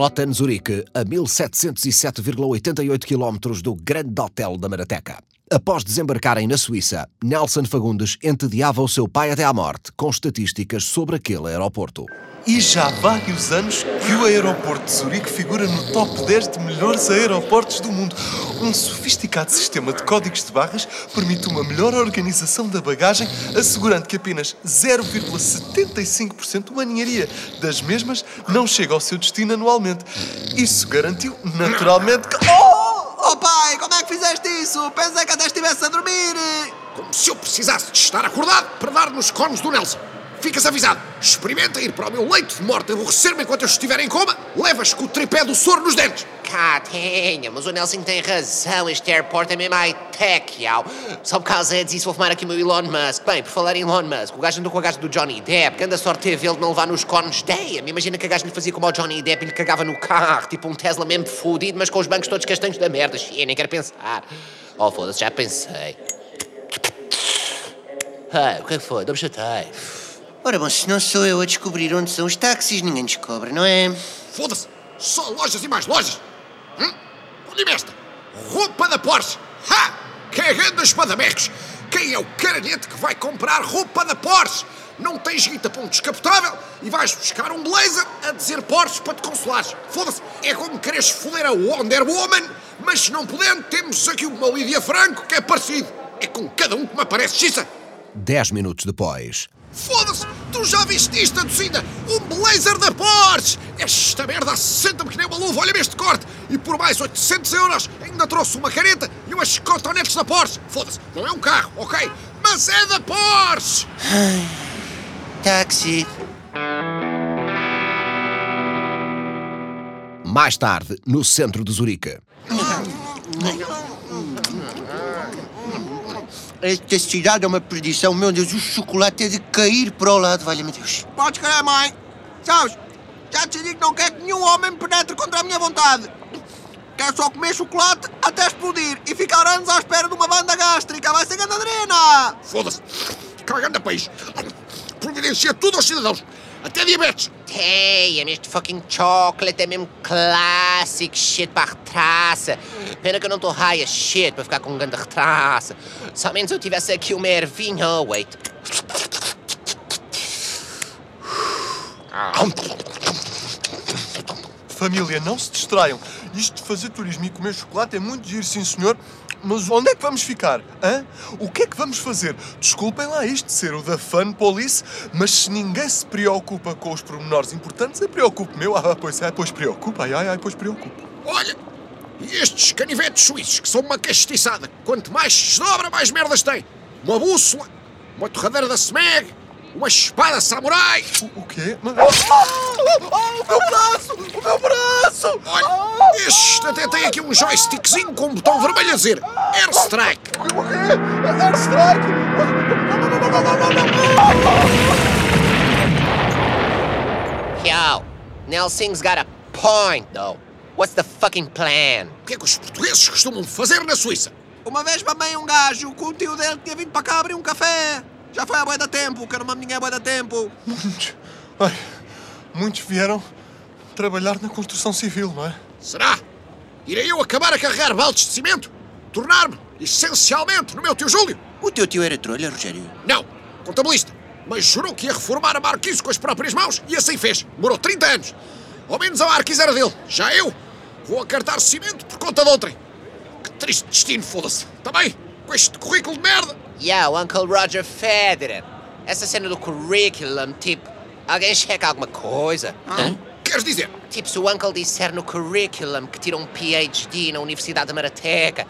Kloten, Zurique, a 1707,88 km do Grande Hotel da Marateca. Após desembarcarem na Suíça, Nelson Fagundes entediava o seu pai até à morte com estatísticas sobre aquele aeroporto. E já há vários anos que o aeroporto de Zurique figura no top 10 de melhores aeroportos do mundo. Um sofisticado sistema de códigos de barras permite uma melhor organização da bagagem, assegurando que apenas 0,75% de maninharia das mesmas não chega ao seu destino anualmente. Isso garantiu, naturalmente, que... Oh! Fizeste isso? Pensei que até estivesse a dormir. Como se eu precisasse de estar acordado para dar nos cones do Nelson. Ficas avisado. Experimenta ir para o meu leito de morte aborrecer-me enquanto eu estiver em coma. Levas com o tripé do soro nos dentes. Cá tenha, mas o Nelson tem razão. Este airport é mesmo high-tech, yau. Só por causa disso vou fumar aqui o meu Elon Musk. Bem, por falar em Elon Musk, o gajo andou com a gajo do Johnny Depp. Que anda sorte teve ele de não levar nos cornos. Damn, imagina que a gajo lhe fazia como ao Johnny Depp e lhe cagava no carro. Tipo um Tesla mesmo fodido, mas com os bancos todos castanhos da merda. Xia, nem quero pensar. Oh, foda-se, já pensei. Ai, o que é foi? Dou-me chatei. Ora bom, se não sou eu a descobrir onde são os táxis, ninguém descobre, não é? Foda-se. Só lojas e mais lojas. Hum? Olha-me esta. Roupa da Porsche. Ha! Cagando espadamecos. Quem é o caranhete que vai comprar roupa da Porsche? Não tens guita para um descapotável e vais buscar um blazer a dizer Porsche para te consolares. Foda-se. É como quereres foder a Wonder Woman, mas se não podendo, temos aqui uma Lídia Franco que é parecido. É com cada um que me aparece xissa. Dez minutos depois. Foda-se! Tu já viste isto, Adocinda? Um blazer da Porsche! Esta merda assenta-me que nem uma luva, olha-me este corte! E por mais 800 euros ainda trouxe uma careta e umas cotonetes da Porsche! Foda-se, não é um carro, ok? Mas é da Porsche! Táxi. Mais tarde, no centro de Zurique. Esta cidade é uma perdição, meu Deus, o chocolate é de cair para o lado, valha-me Deus. Podes crer, mãe. Sabes, já decidi que não quero que nenhum homem me penetre contra a minha vontade. Quero só comer chocolate até explodir e ficar anos à espera de uma banda gástrica. Vai ser ganadrina! Foda-se! Cagando país! Providencia tudo aos cidadãos! Até diabetes! Damn, este fucking chocolate é mesmo clássico shit para a retraça. Pena que eu não estou high as shit para ficar com um grande retraça. Somente se eu tivesse aqui uma ervinha. Oh, wait. Família, não se distraiam. Isto de fazer turismo e comer chocolate é muito giro, sim senhor. Mas onde é que vamos ficar? Hã? O que é que vamos fazer? Desculpem lá isto ser o da Fun Police, mas se ninguém se preocupa com os pormenores importantes, eu preocupo-me. Ah, pois é, pois preocupa. Ai, ai, ai, pois preocupa. Olha! E estes canivetes suíços, que são uma castiçada. Quanto mais se dobra, mais merdas tem. Uma bússola, uma torradeira da SMEG, uma espada samurai. O, o quê? Mas... Oh, oh, o meu braço! O meu braço! Olha, este até tem aqui um joystickzinho com um botão vermelho a dizer Airstrike. O quê? Airstrike! Yo, Nelson's got a point, though. What's the fucking plan? O que é que os portugueses costumam fazer na Suíça? Uma vez mamei um gajo que o tio dele tinha vindo para cá abrir um café. Já foi há bué da tempo, que não mamo ninguém há bué da tempo. Muitos. Ai, muitos vieram trabalhar na construção civil, não é? Será? Irei eu acabar a carregar baldes de cimento? Tornar-me, essencialmente, no meu tio Júlio? O teu tio era trolha, Rogério? Não, contabilista. Mas jurou que ia reformar a marquise com as próprias mãos e assim fez. Demorou 30 anos. Ao menos a marquise era dele. Já eu vou acartar cimento por conta de outrem. Que triste destino, foda-se. Também, com este currículo de merda. Yo, Uncle Roger Federer. Essa cena do curriculum, tipo, alguém checa alguma coisa? Hã? Queres dizer? Tipo, se o Uncle disser no curriculum que tira um PhD na Universidade da Marateca,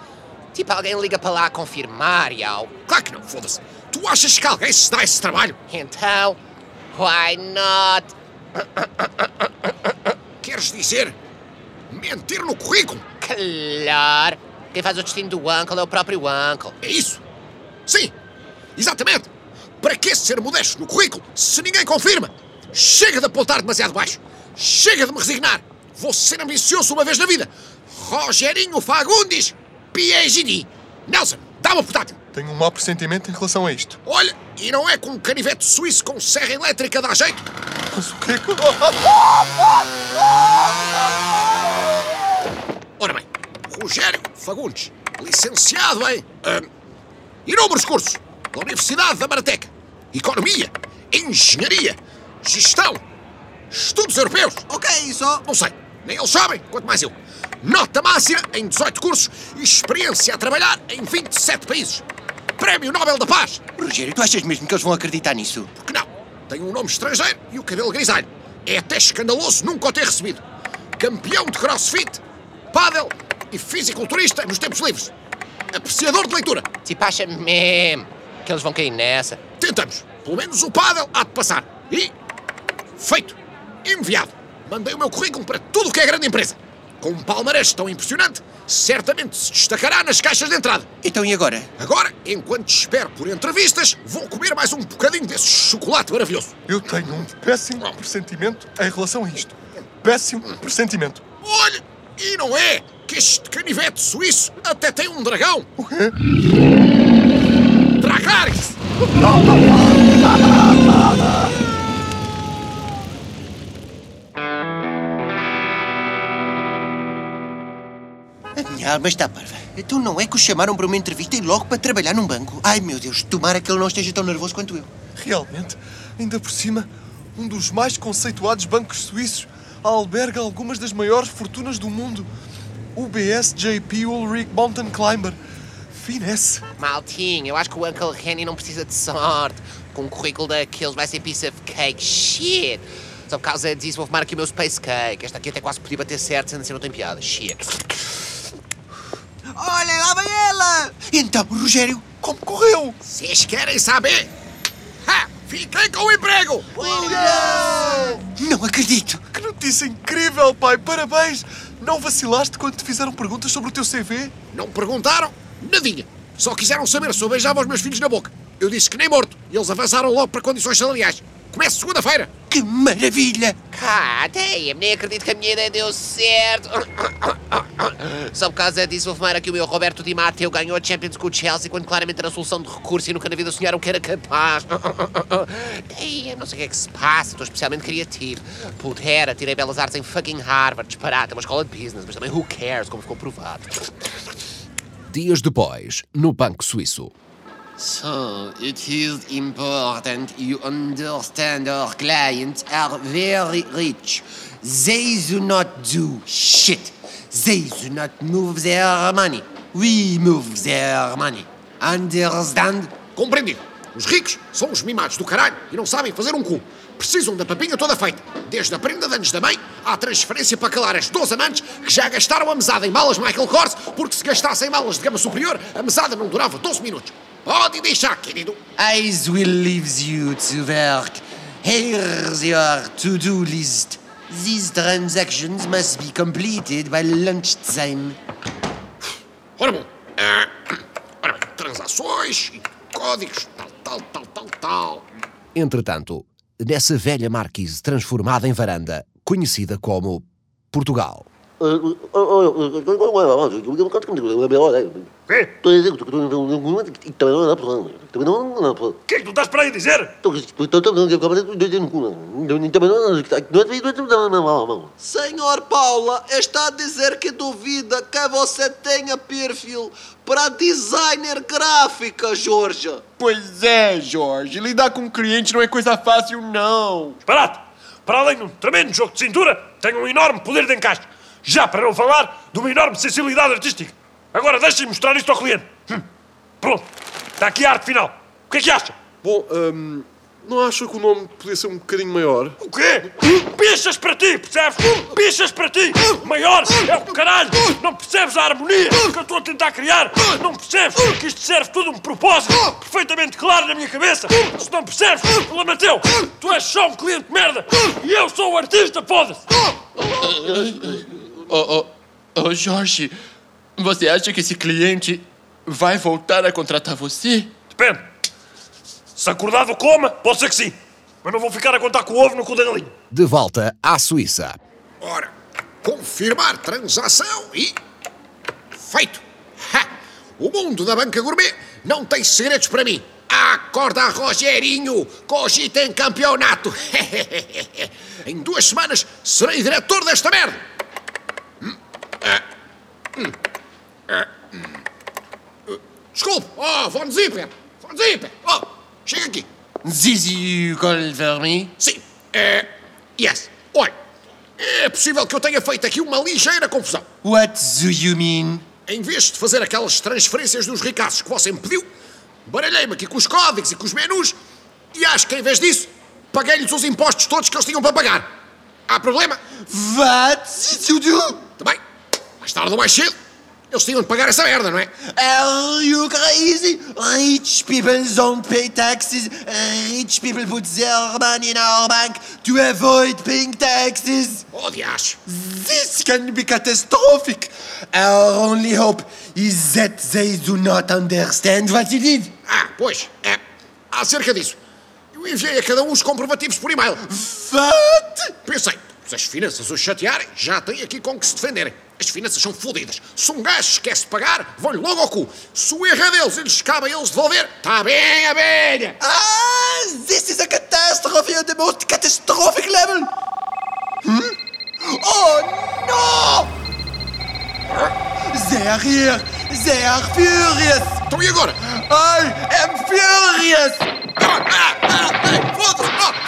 tipo, alguém liga para lá a confirmar, yo. Claro que não, foda-se. Tu achas que alguém se dá esse trabalho? Então, why not? Queres dizer mentir no currículo? Claro. Quem faz o destino do Uncle é o próprio Uncle. É isso? Sim, exatamente. Para que ser modesto no currículo se ninguém confirma? Chega de apontar demasiado baixo. Chega de me resignar. Vou ser ambicioso uma vez na vida. Rogerinho Fagundes, PhD. Nelson, Dá-me o portátil. Tenho um mau pressentimento em relação a isto. Olha, e não é com um canivete suíço com serra elétrica dá jeito? Mas o que é que. Ora bem, Rogério Fagundes, licenciado em hum, inúmeros cursos da Universidade da Marateca, Economia, Engenharia, Gestão, Estudos Europeus. O que é isso? Não sei, nem eles sabem, quanto mais eu. Nota máxima em 18 cursos e experiência a trabalhar em 27 países. Prémio Nobel da Paz. Rogério, tu achas mesmo que eles vão acreditar nisso? Porque não? Tem um nome estrangeiro e o cabelo grisalho. É até escandaloso nunca o ter recebido. Campeão de crossfit, pádel e fisiculturista nos tempos livres. Apreciador de leitura. Tipo, acha mesmo que eles vão cair nessa. Tentamos. Pelo menos o pádel há de passar. E... Feito. Enviado. Mandei o meu currículo para tudo o que é grande empresa. Com um palmarés tão impressionante, certamente se destacará nas caixas de entrada. Então e agora? Agora, enquanto espero por entrevistas, vou comer mais um bocadinho desse chocolate maravilhoso. Eu tenho um péssimo pressentimento em relação a isto. Péssimo pressentimento. Olha, e não é que este canivete suíço até tem um dragão. O quê? Dragaris! A minha alma está parva. Então não é que o chamaram para uma entrevista e logo para trabalhar num banco? Ai meu Deus, tomara que ele não esteja tão nervoso quanto eu. Realmente, ainda por cima, um dos mais conceituados bancos suíços alberga algumas das maiores fortunas do mundo. O BSJP Ulrich Mountain Climber. Finesse. Maltinho, eu acho que o Uncle Henry não precisa de sorte. Com um currículo daqueles vai ser piece of cake. Shit. Só por causa disso vou fumar aqui o meu space cake. Esta aqui até quase podia bater certo, sendo assim não tem piada. Shit. Olha, lá vem ela! Então, Rogério, Como correu? Vocês querem saber? Ha! Fiquei com o emprego! não acredito. Que notícia incrível, pai! Parabéns! Não vacilaste quando te fizeram perguntas sobre o teu CV? Não perguntaram nadinha. Só quiseram saber se eu beijava os meus filhos na boca. Eu disse que nem morto. E eles avançaram logo para condições salariais. Começa segunda-feira. Que maravilha! Cá, damn, nem acredito que a minha ideia deu certo. Só por causa disso vou fumar aqui o meu Roberto Di Matteo ganhou a Champions com o Chelsea quando claramente era a solução de recurso e nunca na vida sonharam que era capaz. Damn, não sei o que é que se passa, estou especialmente criativo. Pudera, tirei belas artes em fucking Harvard, disparate, é uma escola de business, mas também who cares, como ficou provado. Dias depois, no Banco Suíço. So, it is important you understand our clients are very rich. They do not do shit. They do not move their money. We move their money. Understand? Compreendido. Os ricos são os mimados do caralho e não sabem fazer um cu. Precisam da papinha toda feita. Desde a prenda de anos da mãe à transferência para calar as 12 amantes que já gastaram a mesada em malas Michael Kors, porque se gastassem malas de gama superior, a mesada não durava 12 minutos. Pode deixar, querido. I will leave you to work. Here's your to-do list. These transactions must be completed by lunchtime. Ora bom. ah, ora bem, transações e códigos, tal, tal, tal, tal, tal. Entretanto, nessa velha marquise transformada em varanda, conhecida como Portugal. O que é que tu estás para aí dizer? Senhor Paula, está a dizer que duvida que você tenha perfil para designer gráfica, Jorge. Pois é, Jorge. Lidar com um cliente não é coisa fácil, não. Disparate! Para além de um tremendo jogo de cintura, tem um enorme poder de encaixe. Já para não falar de uma enorme sensibilidade artística. Agora deixem mostrar isto ao cliente. Hum. Pronto. Está aqui a arte final. O que é que acha? Bom, hum, não acha que o nome podia ser um bocadinho maior? O quê? Pichas para ti, percebes? Pichas para ti! Maior é o caralho! Não percebes a harmonia que eu estou a tentar criar? Não percebes que isto serve tudo um propósito perfeitamente claro na minha cabeça? Se não percebes, problema teu! Tu és só um cliente de merda e eu sou o artista, foda-se! Ô, ô, ô, Jorge, você acha que esse cliente vai voltar a contratar você? Depende. Se acordar do coma, pode ser que sim. Mas não vou ficar a contar com o ovo no cu da galinha. De volta à Suíça. Ora, confirmar transação e. Feito! Ha! O mundo da banca gourmet não tem segredos para mim. Acorda, Rogerinho! Cogita em campeonato! em duas semanas serei diretor desta merda! Hum, ah, hum, ah, hum. Uh, Desculpe! Oh, Von Zipper! Von Zipper! Oh, chega aqui! This you call for me? Sim. É. Yes. Olha, é possível que eu tenha feito aqui uma ligeira confusão. What do you mean? Em vez de fazer aquelas transferências dos ricaços que você me pediu, baralhei-me aqui com os códigos e com os menus e acho que em vez disso paguei-lhes os impostos todos que eles tinham para pagar. Há problema? What did you do? Mais tarde ou mais cedo, eles tinham de pagar essa merda, não é? Are you crazy? Rich people don't pay taxes. Rich people put their money in our bank to avoid paying taxes. Oh, diacho. This can be catastrophic. Our only hope is that they do not understand what you did. Ah, pois, é. Acerca disso, eu enviei a cada um os comprovativos por e-mail. What? Pensei, se as finanças os chatearem, já têm aqui com que se defenderem. As finanças são fodidas. Se um gajo esquece de pagar, vão-lhe logo ao cu. Se o erro é deles e lhes cabe a eles devolver, está bem, abelha! Ah, this is a catastrophe at the most catastrophic level. Hmm? Oh no! They are here. They are furious. Então e agora? I am furious. Ah, ah, ah, ei, foda-se! Ah,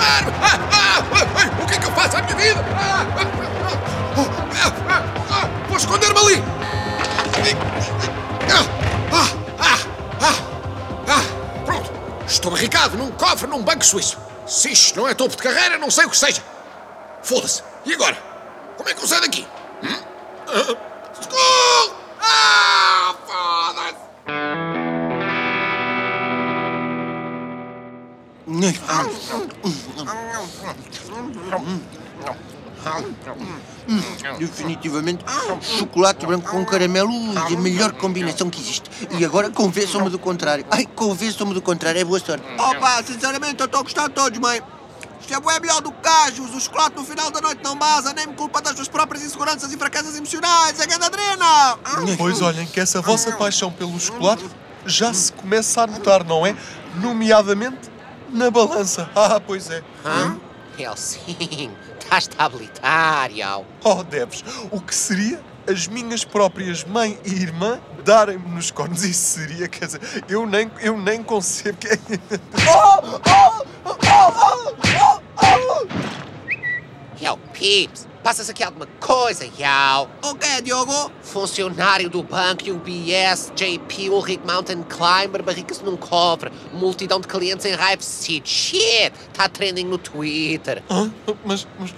Ah, ah, ah, o que é que eu faço à minha vida? Ah, ah, ah, ah, ah, vou esconder-me ali! Ah, ah, ah, ah, ah, pronto! Estou barricado num cofre num banco suíço. Se isto não é topo de carreira, não sei o que seja. Foda-se! E agora? Como é que eu saio daqui? Hum? Definitivamente, chocolate branco com caramelo é a melhor combinação que existe. E agora convençam-me do contrário. Ai, convençam-me do contrário, é boa sorte. Opa, sinceramente, eu estou a gostar de todos, mãe. Isto é bué melhor do que cajos. O chocolate no final da noite não baza, nem me culpa das suas próprias inseguranças e fraquezas emocionais. É grande adrena! Pois olhem que essa vossa paixão pelo chocolate já se começa a notar, não é? Nomeadamente na balança. Ah, pois é. Hã? Ele sim, estás Yau. Oh, deves. O que seria as minhas próprias mãe e irmã darem-me nos cornos? Isso seria, quer dizer, eu nem, eu nem concebo que é... Yau, Pips, passas aqui alguma coisa, Yau? O quê, Diogo? Funcionário do banco UBS, JP, Ulrich Mountain Climber, barrica-se num cofre, multidão de clientes em Hive City. Shit, está trending no Twitter. Hã? Mas, mas,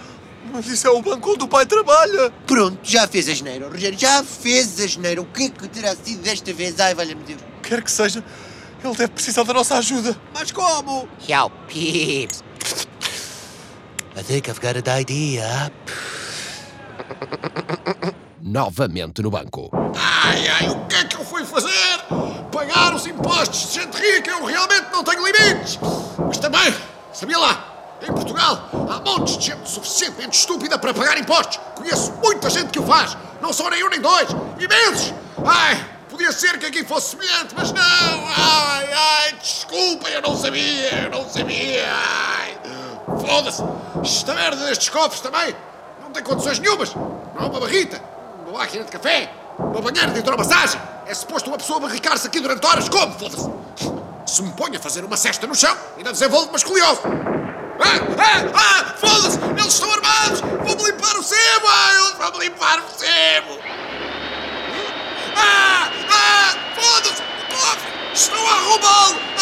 mas isso é o banco onde o pai trabalha. Pronto, já fez a geneira, Rogério, já fez a geneira. O que é que terá sido desta vez? Ai, valha-me Deus. Quer que seja, ele deve precisar da nossa ajuda. Mas como? Yau, Pips. I think I've got an idea. Novamente no banco. Ai, ai, o que é que eu fui fazer? Pagar os impostos de gente rica, eu realmente não tenho limites. Mas também, sabia lá, em Portugal há montes de gente suficientemente estúpida para pagar impostos. Conheço muita gente que o faz. Não só nem um nem dois. Imensos. Ai, podia ser que aqui fosse semelhante, mas não. Ai, ai, desculpa, eu não sabia, eu não sabia. Ai, foda-se. Esta merda destes cofres também não tem condições nenhumas. Não há uma barrita, uma máquina de café, uma banheira de hidromassagem. É suposto uma pessoa barricar-se aqui durante horas. Como? Foda-se. Se me ponho a fazer uma cesta no chão, ainda desenvolvo uma escoliose. Ah, ah, ah, foda-se! Eles estão armados! Vão-me limpar o sebo! Ah, eles vão-me limpar o sebo! Ah, ah, foda-se! O cofre! Estão a roubá-lo!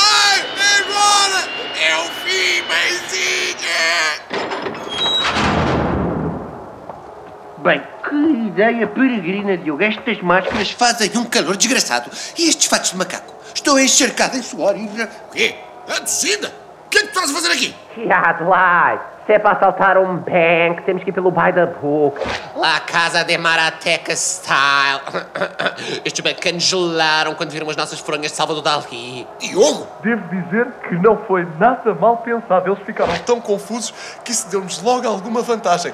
Bem, que ideia peregrina, Diogo. Estas máscaras fazem um calor desgraçado. E estes fatos de macaco? Estou encharcado em suor e... O quê? A descida? O que é que tu estás a fazer aqui? Tiago, lá, se é para assaltar um banco, temos que ir pelo by the book. La Casa de Marateca Style. Estes bacanos gelaram quando viram as nossas fronhas de Salvador Dali. Diogo? Devo dizer que não foi nada mal pensado. Eles ficaram tão confusos que isso deu-nos logo alguma vantagem.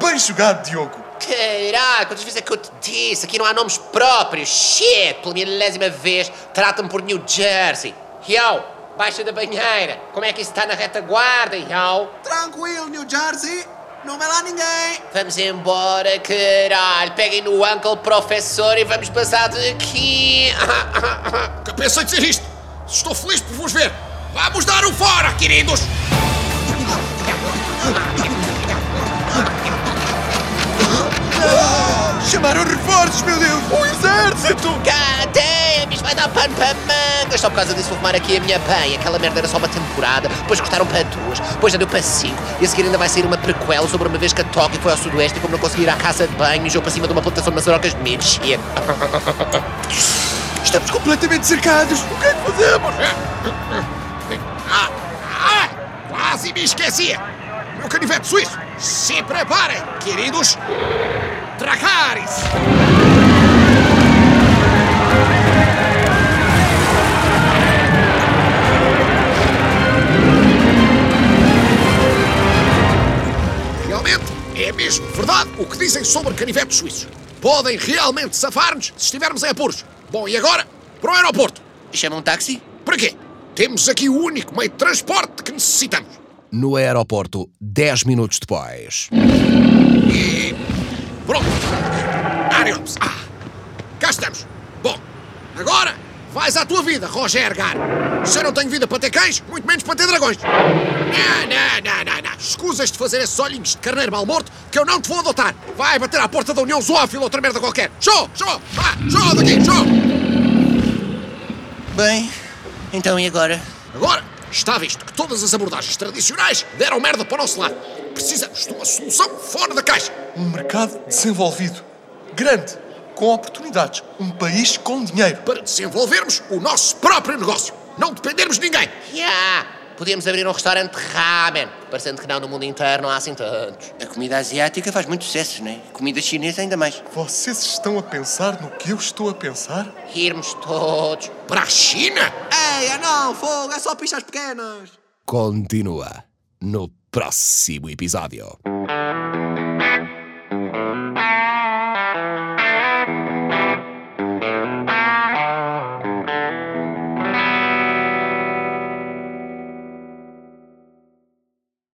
Bem jogado, Diogo. Caralho, quantas vezes é que eu te disse? Aqui não há nomes próprios. Shit, pela milésima vez, trata-me por New Jersey. Yo, baixa da banheira. Como é que isso está na retaguarda, yo? Tranquilo, New Jersey. Não vê lá ninguém. Vamos embora, caralho. Peguem no uncle professor e vamos passar daqui. Que pensei dizer isto. Estou feliz por vos ver. Vamos dar o fora, queridos. Chamaram reforços, meu Deus! O exército! God pano para mangas. Só por causa disso vou fumar aqui a minha bem. Aquela merda era só uma temporada, depois cortaram para duas, depois já deu para cinco. E a seguir ainda vai sair uma prequel sobre uma vez que a Tóquio foi ao sudoeste e como não conseguiu ir à casa de banho, mijou para cima de uma plantação de maçarocas de milho. Estamos completamente cercados! O que é que fazemos? Ah, ah, quase me esquecia. Meu canivete suíço. Se preparem, queridos. Dracarys. Dizem sobre canivetes suíços. Podem realmente safar-nos se estivermos em apuros. Bom, e agora? Para o aeroporto. Chama um táxi? Para quê? Temos aqui o único meio de transporte que necessitamos. No aeroporto, 10 minutos depois. E. Pronto! Ariops! Ah! Cá estamos! Bom, agora vais à tua vida, Roger Gar! Se eu não tenho vida para ter cães, muito menos para ter dragões! Não, não, não, não, não! Escusas de fazer esses olhinhos de carneiro mal morto que eu não te vou adotar! Vai bater à porta da União Zoófila ou outra merda qualquer! Show! Show! Vá! Show daqui! Show! Bem, então e agora? Agora, está visto que todas as abordagens tradicionais deram merda para o nosso lado. Precisamos de uma solução fora da caixa. Um mercado desenvolvido, grande, com oportunidades, um país com dinheiro. Para desenvolvermos o nosso próprio negócio. Não dependermos de ninguém. Yeah! Podíamos abrir um restaurante de ramen. Parecendo que não, no mundo inteiro não há assim tantos. A comida asiática faz muito sucesso, não é? Comida chinesa ainda mais. Vocês estão a pensar no que eu estou a pensar? Irmos todos. Para a China? Ei, é não, fogo, é só pichas pequenas. Continua no próximo episódio.